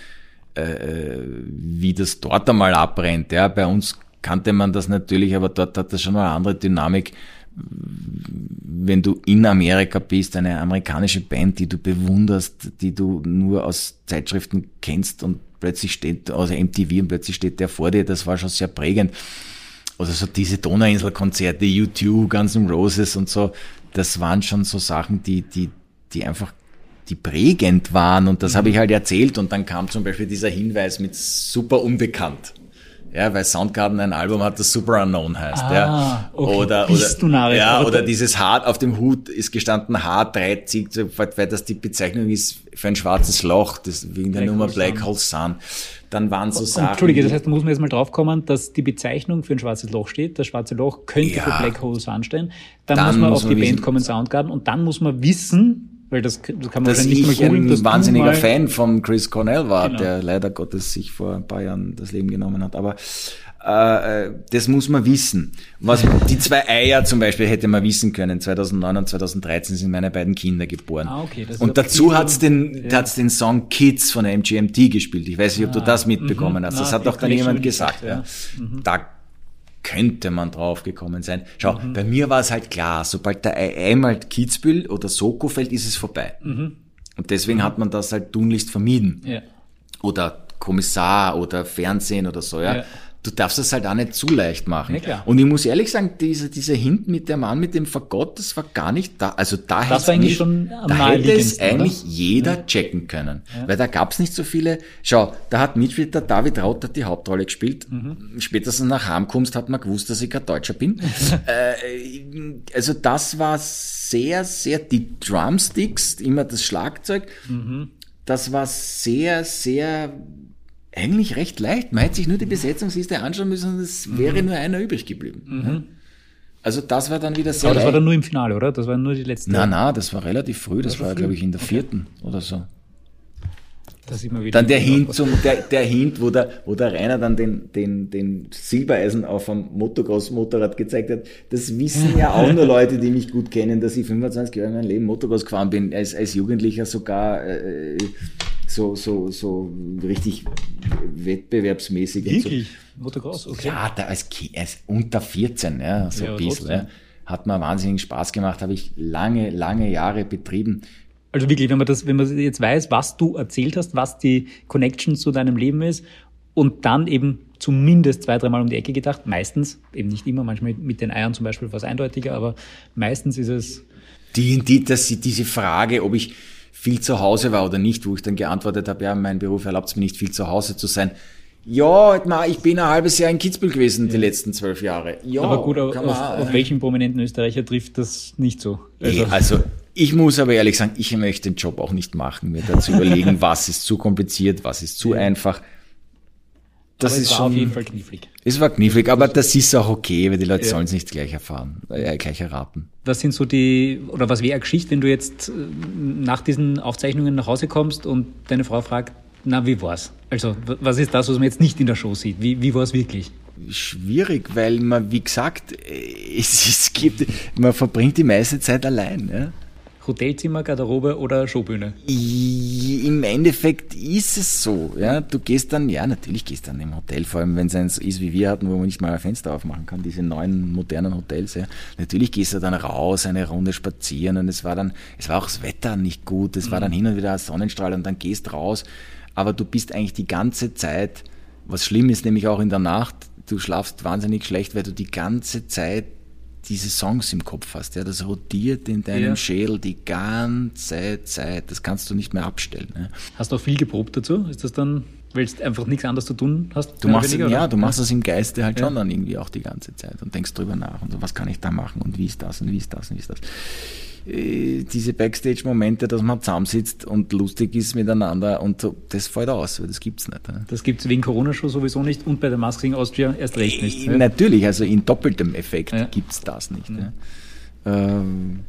äh, wie das dort einmal abbrennt. Ja. Bei uns kannte man das natürlich, aber dort hat das schon mal eine andere Dynamik wenn du in Amerika bist, eine amerikanische Band, die du bewunderst, die du nur aus Zeitschriften kennst und plötzlich steht, aus MTV und plötzlich steht der vor dir, das war schon sehr prägend. Oder so diese Donauinselkonzerte, U2, Guns N' Roses und so, das waren schon so Sachen, die, die, die einfach die prägend waren und das habe ich halt erzählt und dann kam zum Beispiel dieser Hinweis mit super unbekannt. Ja, weil Soundgarden ein Album hat, das Super Unknown heißt.
Ah,
ja.
okay.
Oder,
Bist
oder,
du narrisch.
ja, oder dieses H, auf dem Hut ist gestanden H3, weil das die Bezeichnung ist für ein schwarzes Loch, das wegen der
Black
Nummer
Hole
Black
Sun.
Hole Sun. Dann waren so Sachen.
Entschuldige, das heißt, da muss man jetzt mal draufkommen, dass die Bezeichnung für ein schwarzes Loch steht. Das schwarze Loch könnte
Ja.
für Black Hole Sun stehen. Dann,
Dann
muss man
muss
auf
man
die Band
wissen-
kommen, Soundgarden, und dann muss man wissen, weil das, das kann man
dass
nicht
ich
dass
ein
du
wahnsinniger Fan von Chris Cornell war,
Genau.
der leider Gottes sich vor ein paar Jahren das Leben genommen hat. Aber äh, äh, das muss man wissen. Was die zwei Eier zum Beispiel hätte man wissen können. 2009 und 2013 sind meine beiden Kinder geboren.
Ah, okay,
und dazu hat's den,
Ja.
hat's den Song Kids von der MGMT gespielt. Ich weiß nicht, ob du das mitbekommen hast. Das
Na,
hat doch dann jemand gesagt.
gesagt,
Ja. Da könnte man drauf gekommen sein. Schau,
Mhm.
bei mir war es halt klar, sobald der Ei einmal Kitzbühel oder Soko fällt, ist es vorbei.
Mhm.
Und deswegen hat man das halt tunlichst vermieden.
Ja.
Oder Kommissar oder Fernsehen oder so, ja.
Ja.
Du darfst das halt auch nicht zu leicht machen.
Ja.
Und ich muss ehrlich sagen, dieser, dieser Hint mit dem Mann mit dem Fagott, das war gar nicht da. Also da hätte
war eigentlich
nicht- da hätte es eigentlich
oder?
jeder checken können. Weil da gab's nicht so viele. Schau, da hat Mitglied der David Raut hat die Hauptrolle gespielt.
Mhm.
Spätestens nach Heimkommst hat man gewusst, dass ich kein Deutscher bin. äh, also das war sehr, sehr, die Drumsticks, immer das Schlagzeug, das war sehr, sehr, eigentlich recht leicht. Man hätte sich nur die Besetzungsliste anschauen müssen und es wäre nur einer übrig geblieben. Ja. Also das war dann wieder sehr
Aber das war dann nur im Finale, oder? Das war nur die letzte.
Na, na, das war relativ früh, das,
war
war,
früh?
glaube ich, in der vierten oder so. dann der Hint, zum, der, der Hint, wo der, wo der Rainer dann den, den, den Silbereisen auf einem Motocross-Motorrad gezeigt hat. Das wissen ja auch nur Leute, die mich gut kennen, dass ich 25 Jahre in meinem Leben Motocross gefahren bin, als, als Jugendlicher sogar äh, so, so, so richtig wettbewerbsmäßig.
Wirklich? So. Motocross,
okay. Ja, da als, als unter 14, ja, so ja, ein bisschen. Ja. Hat mir wahnsinnig Spaß gemacht, habe ich lange, lange Jahre betrieben.
Also wirklich, wenn man das, wenn man jetzt weiß, was du erzählt hast, was die Connection zu deinem Leben ist und dann eben zumindest zwei, dreimal um die Ecke gedacht, meistens, eben nicht immer, manchmal mit den Eiern zum Beispiel was eindeutiger, aber meistens ist es.
Die, die, dass sie diese Frage, ob ich viel zu Hause war oder nicht, wo ich dann geantwortet habe, ja, mein Beruf erlaubt es mir nicht viel zu Hause zu sein. Ja, ich bin ein halbes Jahr in Kitzbühel gewesen, ja. die letzten zwölf Jahre. Ja,
aber gut, auf, auf, welchen prominenten Österreicher trifft das nicht so?
Also, also ich muss aber ehrlich sagen, ich möchte den Job auch nicht machen, mir dazu überlegen, was ist zu kompliziert, was ist zu einfach.
Das aber ist es war schon, auf jeden Fall knifflig.
Es war knifflig, aber das ist auch okay, weil die Leute ja. sollen es nicht gleich erfahren, äh, gleich erraten.
Was sind so die, oder was wäre eine Geschichte, wenn du jetzt äh, nach diesen Aufzeichnungen nach Hause kommst und deine Frau fragt, na, wie war's? Also, was ist das, was man jetzt nicht in der Show sieht? Wie, wie war es wirklich?
Schwierig, weil man, wie gesagt, es, es gibt, man verbringt die meiste Zeit allein. Ja?
Hotelzimmer, Garderobe oder Showbühne?
Im Endeffekt ist es so. Ja, du gehst dann, ja, natürlich gehst dann im Hotel, vor allem wenn es eins ist, wie wir hatten, wo man nicht mal ein Fenster aufmachen kann, diese neuen modernen Hotels. Ja. Natürlich gehst du dann raus, eine Runde spazieren und es war dann, es war auch das Wetter nicht gut, es war mhm. dann hin und wieder ein Sonnenstrahl und dann gehst raus, aber du bist eigentlich die ganze Zeit, was schlimm ist, nämlich auch in der Nacht, du schlafst wahnsinnig schlecht, weil du die ganze Zeit diese Songs im Kopf hast. Ja, das rotiert in deinem ja. Schädel die ganze Zeit. Das kannst du nicht mehr abstellen. Ja.
Hast du auch viel geprobt dazu? Ist das dann, weil du einfach nichts anderes zu tun hast?
Du machst, weniger, ja, du machst das im Geiste halt ja. schon dann irgendwie auch die ganze Zeit und denkst drüber nach und so, was kann ich da machen und wie ist das und wie ist das und wie ist das. Äh, diese Backstage-Momente, dass man zusammensitzt und lustig ist miteinander und so, das fällt aus, weil das gibt's nicht.
Das gibt's wegen Corona schon sowieso nicht und bei der Masking Austria erst recht nicht.
Äh, natürlich, also in doppeltem Effekt ja. gibt's das nicht. Ja. Ähm,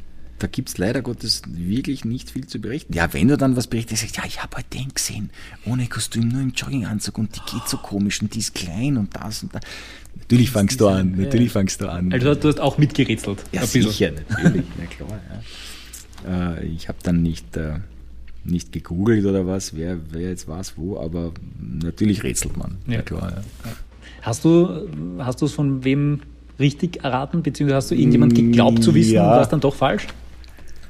da gibt's leider Gottes wirklich nicht viel zu berichten. Ja, wenn du dann was berichtest, sagst ja, ich habe heute den gesehen, ohne Kostüm, nur im Jogginganzug und die geht so komisch und die ist klein und das und das. Natürlich fangst du an, natürlich ja. fangst du an.
Also du hast auch mitgerätselt.
Ja, sicher, natürlich, na klar. Ja. Äh, ich habe dann nicht, äh, nicht gegoogelt oder was, wer, wer jetzt was wo, aber natürlich rätselt man, ja. na klar. Ja.
Hast du hast es von wem richtig erraten, beziehungsweise hast du irgendjemand geglaubt zu wissen ja. und war es dann doch falsch?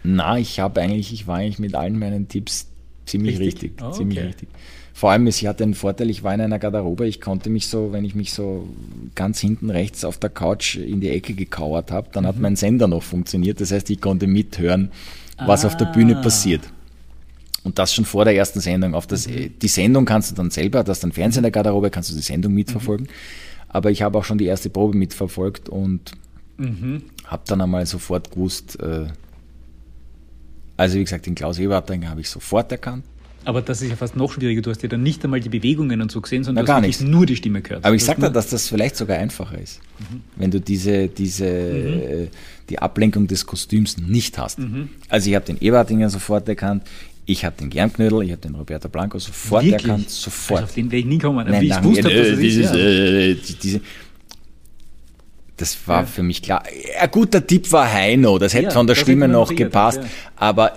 Na, ich habe eigentlich, ich war eigentlich mit allen meinen Tipps ziemlich richtig, richtig oh, ziemlich okay. richtig. Vor allem, sie hatte einen Vorteil, ich war in einer Garderobe, ich konnte mich so, wenn ich mich so ganz hinten rechts auf der Couch in die Ecke gekauert habe, dann mhm. hat mein Sender noch funktioniert. Das heißt, ich konnte mithören, was ah. auf der Bühne ah. passiert. Und das schon vor der ersten Sendung. Auf das, mhm. Die Sendung kannst du dann selber, das dann Fernsehen in der Garderobe, kannst du die Sendung mitverfolgen. Mhm. Aber ich habe auch schon die erste Probe mitverfolgt und mhm. habe dann einmal sofort gewusst, äh, also wie gesagt, den Klaus Eberhardt habe ich sofort erkannt.
Aber das ist ja fast noch schwieriger. Du hast ja dann nicht einmal die Bewegungen und so gesehen, sondern Na, du hast nur die Stimme gehört.
Aber ich sage da, dass das vielleicht sogar einfacher ist, mhm. wenn du diese, diese, mhm. die Ablenkung des Kostüms nicht hast. Mhm. Also ich habe den Eberhardinger sofort erkannt, ich habe den Germknödel, ich habe den Roberto Blanco sofort Wirklich? erkannt, sofort. Also
auf den wäre ich nie kommen.
Nein, ich wusste, äh, dass das dieses, ist, ja. äh, diese, das war ja. für mich klar. Ein guter Tipp war Heino, das hätte ja, von der Stimme noch gepasst, ja. aber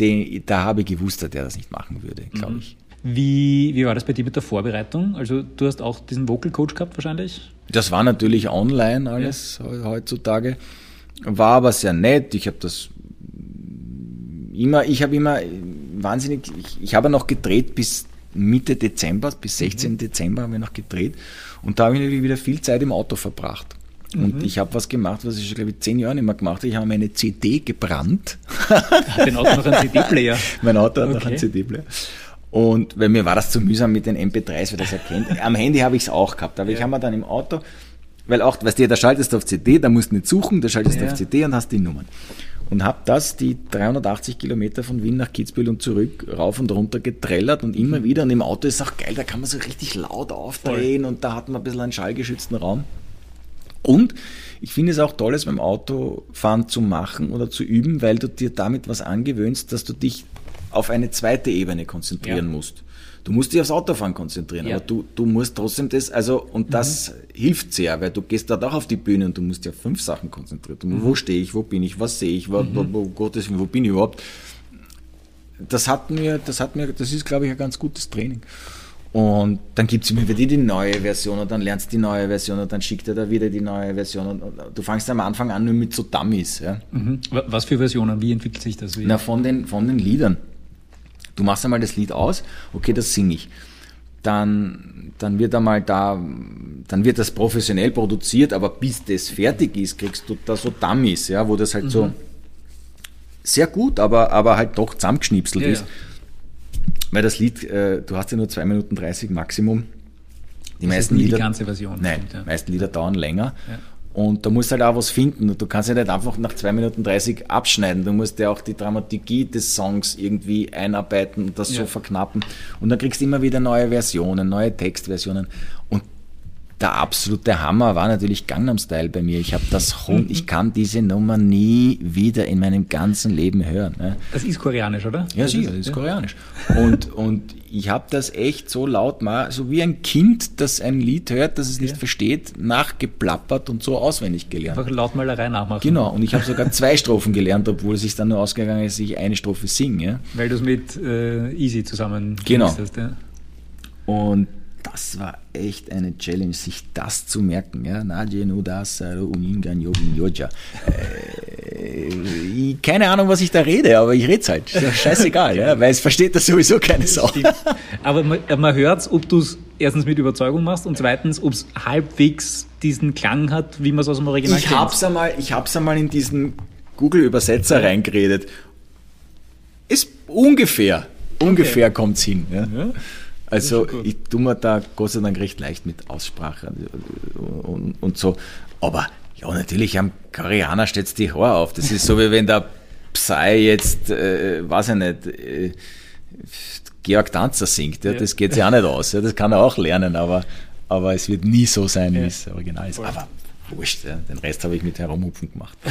den, da habe ich gewusst, dass der das nicht machen würde, glaube mhm. ich.
Wie, wie war das bei dir mit der Vorbereitung? Also du hast auch diesen Vocal Coach gehabt wahrscheinlich?
Das war natürlich online alles ja. heutzutage. War aber sehr nett. Ich habe das immer, ich habe immer wahnsinnig, ich, ich habe noch gedreht bis Mitte Dezember, bis 16. Mhm. Dezember haben wir noch gedreht. Und da habe ich natürlich wieder viel Zeit im Auto verbracht. Und mhm. ich habe was gemacht, was ich schon, glaube ich, zehn Jahre nicht mehr gemacht habe. Ich habe meine CD gebrannt.
Hat dein Auto noch einen CD-Player?
mein Auto hat okay. noch einen CD-Player. Und weil mir war das zu mühsam mit den MP3s, weil das erkennt. Am Handy habe ich es auch gehabt, aber ja. ich habe mir dann im Auto, weil auch, weißt du, da schaltest du auf CD, da musst du nicht suchen, da schaltest du ja. auf CD und hast die Nummern. Und habe das, die 380 Kilometer von Wien nach Kitzbühel und zurück, rauf und runter getrellert und immer mhm. wieder. Und im Auto ist auch geil, da kann man so richtig laut aufdrehen Voll. und da hat man ein bisschen einen schallgeschützten Raum. Und ich finde es auch toll, es beim Autofahren zu machen oder zu üben, weil du dir damit was angewöhnst, dass du dich auf eine zweite Ebene konzentrieren
Ja.
musst. Du musst dich aufs Autofahren konzentrieren,
Ja.
aber du, du musst trotzdem das, also, und das hilft sehr, weil du gehst da auch auf die Bühne und du musst dir auf fünf Sachen konzentrieren. Du, Wo stehe ich, wo bin ich, was sehe ich, wo, wo, wo, Gottes Willen, wo bin ich überhaupt? Das hat mir, das hat mir, das ist, glaube ich, ein ganz gutes Training. Und dann gibt es immer wieder die neue Version und dann lernst du die neue Version und dann schickt er da wieder die neue Version und und du fangst am Anfang an nur mit so Dummies, ja.
Mhm. Wa- Was für Versionen? Wie entwickelt sich das? Wie?
Na, von den, von den Liedern. Du machst einmal das Lied aus, okay, das singe ich. Dann, dann wird einmal da, dann wird das professionell produziert, aber bis das fertig ist, kriegst du da so Dummies, ja, wo das halt so sehr gut, aber, aber halt doch zusammengeschnipselt
Ja,
ist. Weil das Lied, äh, du hast ja nur 2 Minuten 30 Maximum. Die
Das
meisten Lieder.
die ganze Version.
Nein,
stimmt, ja.
die meisten Lieder dauern länger.
Ja.
Und da musst du halt auch was finden. Und du kannst ja nicht einfach nach 2 Minuten 30 abschneiden. Du musst ja auch die Dramaturgie des Songs irgendwie einarbeiten und das
Ja.
so verknappen. Und dann kriegst du immer wieder neue Versionen, neue Textversionen. Und der absolute Hammer war natürlich Gangnam Style bei mir. Ich habe das. Hund- ich kann diese Nummer nie wieder in meinem ganzen Leben hören. Ne?
Das ist koreanisch, oder?
Ja,
Das
sicher, das ist
ja.
koreanisch. Und, und ich habe das echt so laut mal, so wie ein Kind, das ein Lied hört, das es nicht versteht, nachgeplappert und so auswendig gelernt.
Einfach Lautmalerei nachmachen.
Genau, und ich habe sogar zwei Strophen gelernt, obwohl es sich dann nur ausgegangen ist, dass ich eine Strophe singe. Ja?
Weil du es mit äh, Easy zusammen
Genau.
hast. Ja.
Und das war echt eine Challenge, sich das zu merken. Ja? Äh, ich- Keine Ahnung, was ich da rede, aber ich rede halt. Ist doch scheißegal, ja? weil es versteht das sowieso keine Sau.
Aber man, man hört ob du es erstens mit Überzeugung machst und zweitens, ob es halbwegs diesen Klang hat, wie man es aus dem Original
Ich
kennt.
hab's einmal, ich hab's einmal in diesen Google-Übersetzer reingeredet. Ist ungefähr, ungefähr kommt's hin. Ja? Also ich tue mir da Gott sei Dank recht leicht mit Aussprache und, und so. Aber ja, natürlich am Koreaner steht's die Haare auf. Das ist so, wie wenn der Psy jetzt, äh, weiß ich nicht, äh, Georg Danzer singt. Ja?
Ja.
Das geht sich auch nicht aus. Ja? Das kann er auch lernen, aber, aber es wird nie so sein, wie es original ist. Aber wurscht, ja? den Rest habe ich mit Herumhupfen gemacht.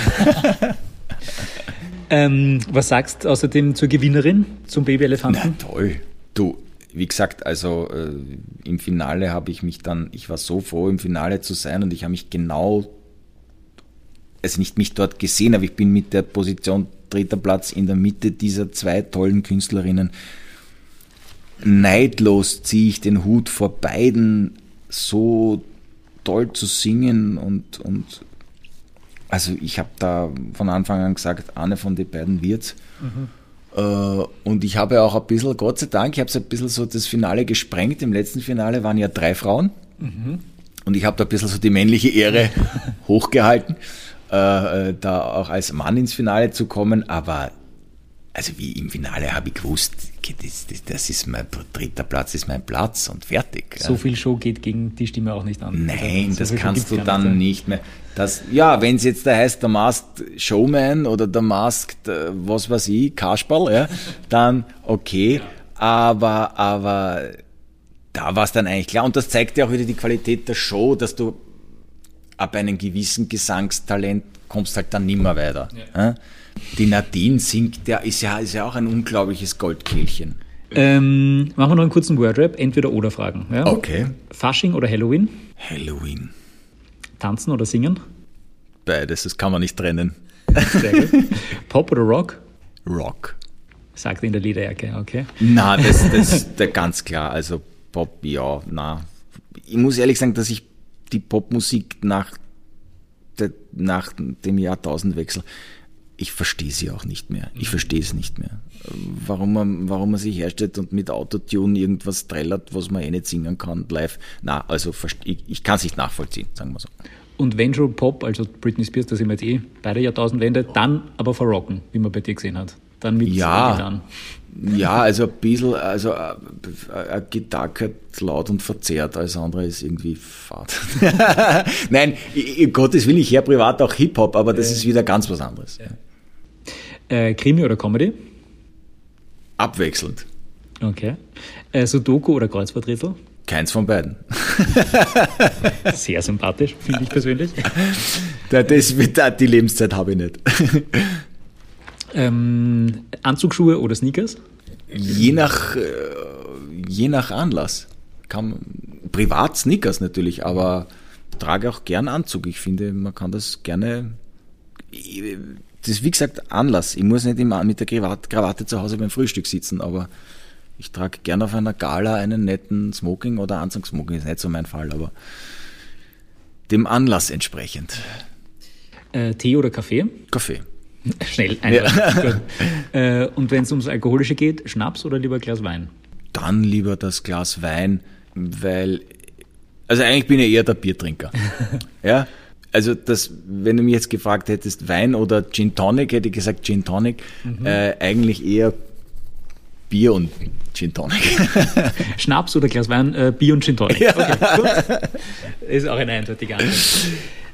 Ähm, was sagst du außerdem zur Gewinnerin, zum
Na
Babyelefanten?
toll. Du, wie gesagt, also äh, im Finale habe ich mich dann, ich war so froh, im Finale zu sein und ich habe mich genau, also nicht mich dort gesehen, aber ich bin mit der Position dritter Platz in der Mitte dieser zwei tollen Künstlerinnen. Neidlos ziehe ich den Hut vor beiden, so toll zu singen und, und also ich habe da von Anfang an gesagt, eine von den beiden wird's. Äh, Und ich habe auch ein bisschen, Gott sei Dank, ich habe so ein bisschen so das Finale gesprengt. Im letzten Finale waren ja drei Frauen. Und ich habe da ein bisschen so die männliche Ehre hochgehalten, äh, äh, da auch als Mann ins Finale zu kommen. Aber also wie im Finale habe ich gewusst, das, das, das ist mein dritter Platz, ist mein Platz und fertig.
So viel Show geht gegen die Stimme auch nicht an.
Nein,
Also, so
das kannst du dann nicht mehr. Das, ja, wenn es jetzt da heißt, der Masked Showman oder der Masked, äh, was weiß ich, Kasperl, ja, dann okay. Aber, aber da war es dann eigentlich klar. Und das zeigt ja auch wieder die Qualität der Show, dass du ab einem gewissen Gesangstalent kommst halt dann nimmer weiter. Ja. Die Nadine singt, der ist ja, ist ja auch ein unglaubliches Goldkehlchen.
Ähm, machen wir noch einen kurzen Wordrap, entweder oder Fragen. Ja?
Okay.
Fasching oder Halloween?
Halloween.
Tanzen oder singen?
Beides, das kann man nicht trennen.
Pop oder Rock?
Rock.
Sagt in der Lederjacke, okay.
Na, das, das der ganz klar. Also Pop, ja, na. Ich muss ehrlich sagen, dass ich die Popmusik nach, der, nach dem Jahrtausendwechsel, ich verstehe sie auch nicht mehr. Ich verstehe es nicht mehr. Warum man, warum man sich herstellt und mit Autotune irgendwas trällert, was man eh nicht singen kann, live. Na, also ich, ich kann es nicht nachvollziehen, sagen wir so.
Und wenn schon Pop, also Britney Spears, da sind wir jetzt eh beide Jahrtausendwende, dann aber verrocken, wie man bei dir gesehen hat. Dann mit
Ja.
Gitarren.
Ja, also ein bisschen, also äh, eine Gitarre laut und verzerrt, alles andere ist irgendwie fad. Nein, Gottes Willen, ich höre privat auch Hip-Hop, aber das ist wieder ganz was anderes.
Äh, Krimi oder Comedy?
Abwechselnd.
Okay. Äh, Sudoku oder Kreuzworträtsel?
Keins von beiden.
Sehr sympathisch, finde ich persönlich.
Da- Das, da- die Lebenszeit habe ich nicht.
Ähm, Anzugsschuhe oder Sneakers?
je nach, äh, je nach Anlass. Kann, privat Snickers natürlich, aber trage auch gern Anzug. Ich finde, man kann das gerne. Das ist wie gesagt Anlass. Ich muss nicht immer mit der Krawatte zu Hause beim Frühstück sitzen, aber ich trage gern auf einer Gala einen netten Smoking oder Anzugssmoking. Ist nicht so mein Fall, aber dem Anlass entsprechend.
Äh, Tee oder Kaffee?
Kaffee.
Schnell, einfach. Ja. äh, und wenn es ums Alkoholische geht, Schnaps oder lieber Glas Wein?
Dann lieber das Glas Wein, weil, also eigentlich bin ich eher der Biertrinker. ja, also das, wenn du mich jetzt gefragt hättest, Wein oder Gin Tonic, hätte ich gesagt Gin Tonic. Mhm. Äh, eigentlich eher Bier und Gin Tonic.
Schnaps oder Glas Wein, äh, Bier und Gin Tonic. Ja. Okay, gut. Ist auch eine eindeutige Antwort.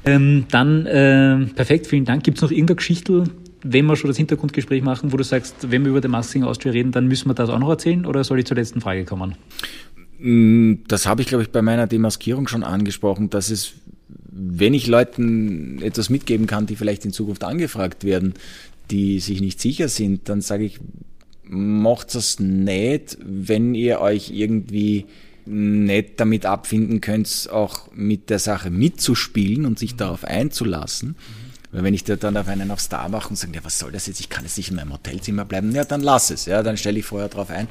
Ähm, dann, äh, perfekt, vielen Dank. Gibt es noch irgendeine Geschichte, wenn wir schon das Hintergrundgespräch machen, wo du sagst, wenn wir über den Masking Austria reden, dann müssen wir das auch noch erzählen oder soll ich zur letzten Frage kommen?
Mm, das habe ich, glaube ich, bei meiner Demaskierung schon angesprochen, dass es, wenn ich Leuten etwas mitgeben kann, die vielleicht in Zukunft angefragt werden, die sich nicht sicher sind, dann sage ich, macht es nicht, wenn ihr euch irgendwie nicht damit abfinden könnt, auch mit der Sache mitzuspielen und sich mhm. darauf einzulassen. Mhm. Weil wenn ich da dann auf einen auf Star mache und sage, ja, was soll das jetzt, ich kann jetzt nicht in meinem Hotelzimmer bleiben, ja, dann lass es, ja, dann stelle ich vorher drauf ein.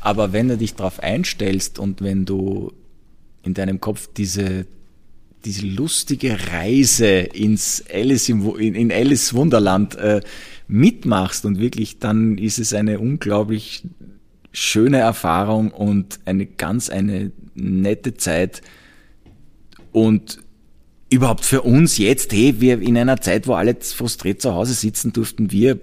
Aber wenn du dich darauf einstellst und wenn du in deinem Kopf diese, diese lustige Reise ins Alice im, in, in Alice Wunderland äh, mitmachst und wirklich, dann ist es eine unglaublich schöne Erfahrung und eine ganz eine nette Zeit und überhaupt für uns jetzt, hey, wir in einer Zeit, wo alle frustriert zu Hause sitzen, durften wir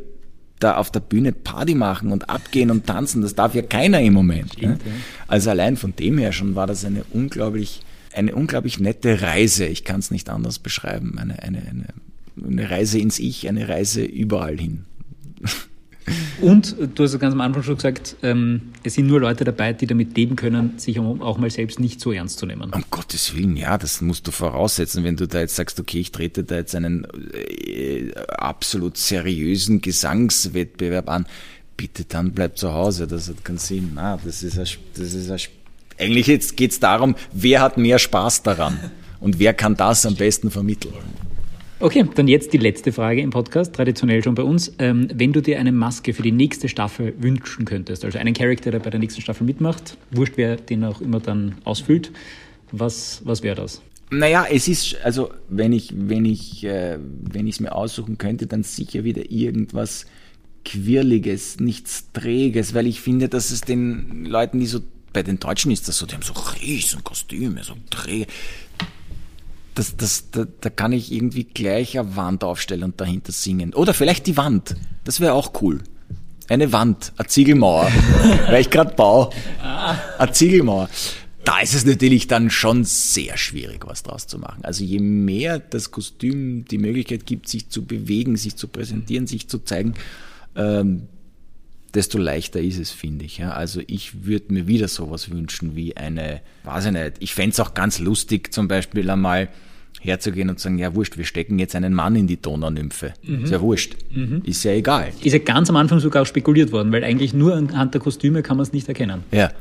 da auf der Bühne Party machen und abgehen und tanzen. Das darf ja keiner im Moment. Stimmt, ne? ja. Also allein von dem her schon war das eine unglaublich, eine unglaublich nette Reise. Ich kann es nicht anders beschreiben. Eine, eine, eine, eine Reise ins Ich, eine Reise überall hin.
Und du hast ganz am Anfang schon gesagt, ähm, es sind nur Leute dabei, die damit leben können, sich auch mal selbst nicht so ernst zu nehmen.
Um Gottes Willen, ja, das musst du voraussetzen, wenn du da jetzt sagst, okay, ich trete da jetzt einen äh, absolut seriösen Gesangswettbewerb an. Bitte dann bleib zu Hause, das hat keinen Sinn. Na, das ist ein, das ist ein, eigentlich jetzt geht's darum, wer hat mehr Spaß daran und wer kann das am besten vermitteln.
Okay, dann jetzt die letzte Frage im Podcast, traditionell schon bei uns. Ähm, wenn du dir eine Maske für die nächste Staffel wünschen könntest, also einen Charakter, der bei der nächsten Staffel mitmacht, wurscht, wer den auch immer dann ausfüllt, was, was wäre das?
Naja, es ist, also wenn ich, wenn ich, äh, wenn ich es mir aussuchen könnte, dann sicher wieder irgendwas Quirliges, nichts Träges, weil ich finde, dass es den Leuten, die so, bei den Deutschen ist das so, die haben so riesen Kostüme, so träge das, das, da, da kann ich irgendwie gleich eine Wand aufstellen und dahinter singen. Oder vielleicht die Wand. Das wäre auch cool. Eine Wand, eine Ziegelmauer, weil ich gerade baue. Eine Ziegelmauer. Da ist es natürlich dann schon sehr schwierig, was draus zu machen. Also je mehr das Kostüm die Möglichkeit gibt, sich zu bewegen, sich zu präsentieren, sich zu zeigen, ähm, desto leichter ist es, finde ich. Ja. Also ich würde mir wieder sowas wünschen wie eine, weiß ich nicht, ich fände es auch ganz lustig, zum Beispiel einmal herzugehen und sagen, ja wurscht, wir stecken jetzt einen Mann in die Donaunymphe. Mhm. Ist ja wurscht. Mhm. Ist ja egal.
Ist ja ganz am Anfang sogar spekuliert worden, weil eigentlich nur anhand der Kostüme kann man es nicht erkennen.
Ja.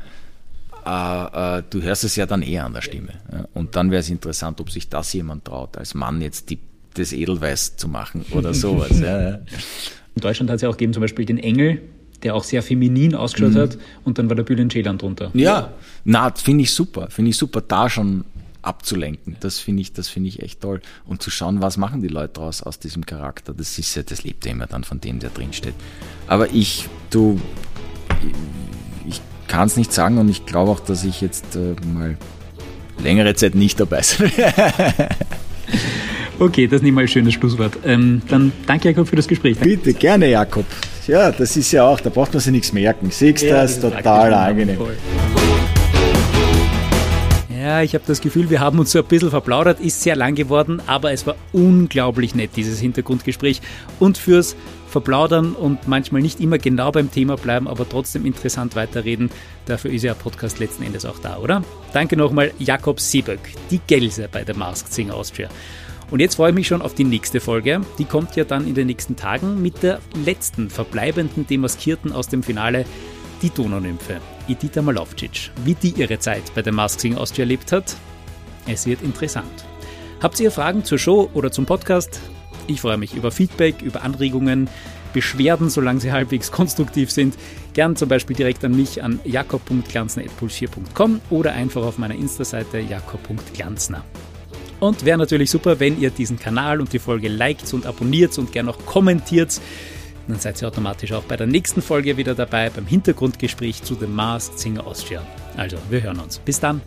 Äh, äh, du hörst es ja dann eher an der Stimme. Ja. Und dann wäre es interessant, ob sich das jemand traut, als Mann jetzt die, das Edelweiß zu machen oder sowas. ja.
In Deutschland hat es ja auch gegeben, zum Beispiel den Engel, der auch sehr feminin ausgeschaut mhm. hat und dann war der Bülent Ceylan drunter.
Ja, na, finde ich super, finde ich super, da schon abzulenken. Das finde ich, das finde ich echt toll. Und zu schauen, was machen die Leute daraus aus diesem Charakter. Das ist ja, das lebt ja immer dann von dem, der drinsteht. Aber ich, du, ich kann es nicht sagen und ich glaube auch, dass ich jetzt äh, mal längere Zeit nicht dabei sein
Okay, das nehme ich mal ein schönes Schlusswort. Ähm, dann danke Jakob für das Gespräch.
Bitte, gerne Jakob. Ja, das ist ja auch, da braucht man sich nichts merken. Siehst ja, das, das total angenehm. Voll.
Ja, ich habe das Gefühl, wir haben uns so ein bisschen verplaudert, ist sehr lang geworden, aber es war unglaublich nett, dieses Hintergrundgespräch. Und fürs Verplaudern und manchmal nicht immer genau beim Thema bleiben, aber trotzdem interessant weiterreden, dafür ist ja ein Podcast letzten Endes auch da, oder? Danke nochmal, Jakob Sieböck, die Gelse bei der Masked Singer Austria. Und jetzt freue ich mich schon auf die nächste Folge. Die kommt ja dann in den nächsten Tagen mit der letzten verbleibenden Demaskierten aus dem Finale die Donaunymphe, Edita Malovcic, wie die ihre Zeit bei der Mask Austria erlebt hat. Es wird interessant. Habt ihr Fragen zur Show oder zum Podcast? Ich freue mich über Feedback, über Anregungen, Beschwerden, solange sie halbwegs konstruktiv sind. Gern zum Beispiel direkt an mich an jakob.glanzner.puls4.com oder einfach auf meiner Insta-Seite jakob.glanzner. Und wäre natürlich super, wenn ihr diesen Kanal und die Folge liked und abonniert und gern auch kommentiert. Dann seid ihr automatisch auch bei der nächsten Folge wieder dabei beim Hintergrundgespräch zu The Masked Singer Austria. Also, wir hören uns. Bis dann.